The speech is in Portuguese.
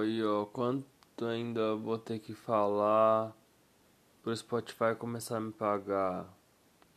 Aí, ó, quanto ainda vou ter que falar pro Spotify começar a me pagar?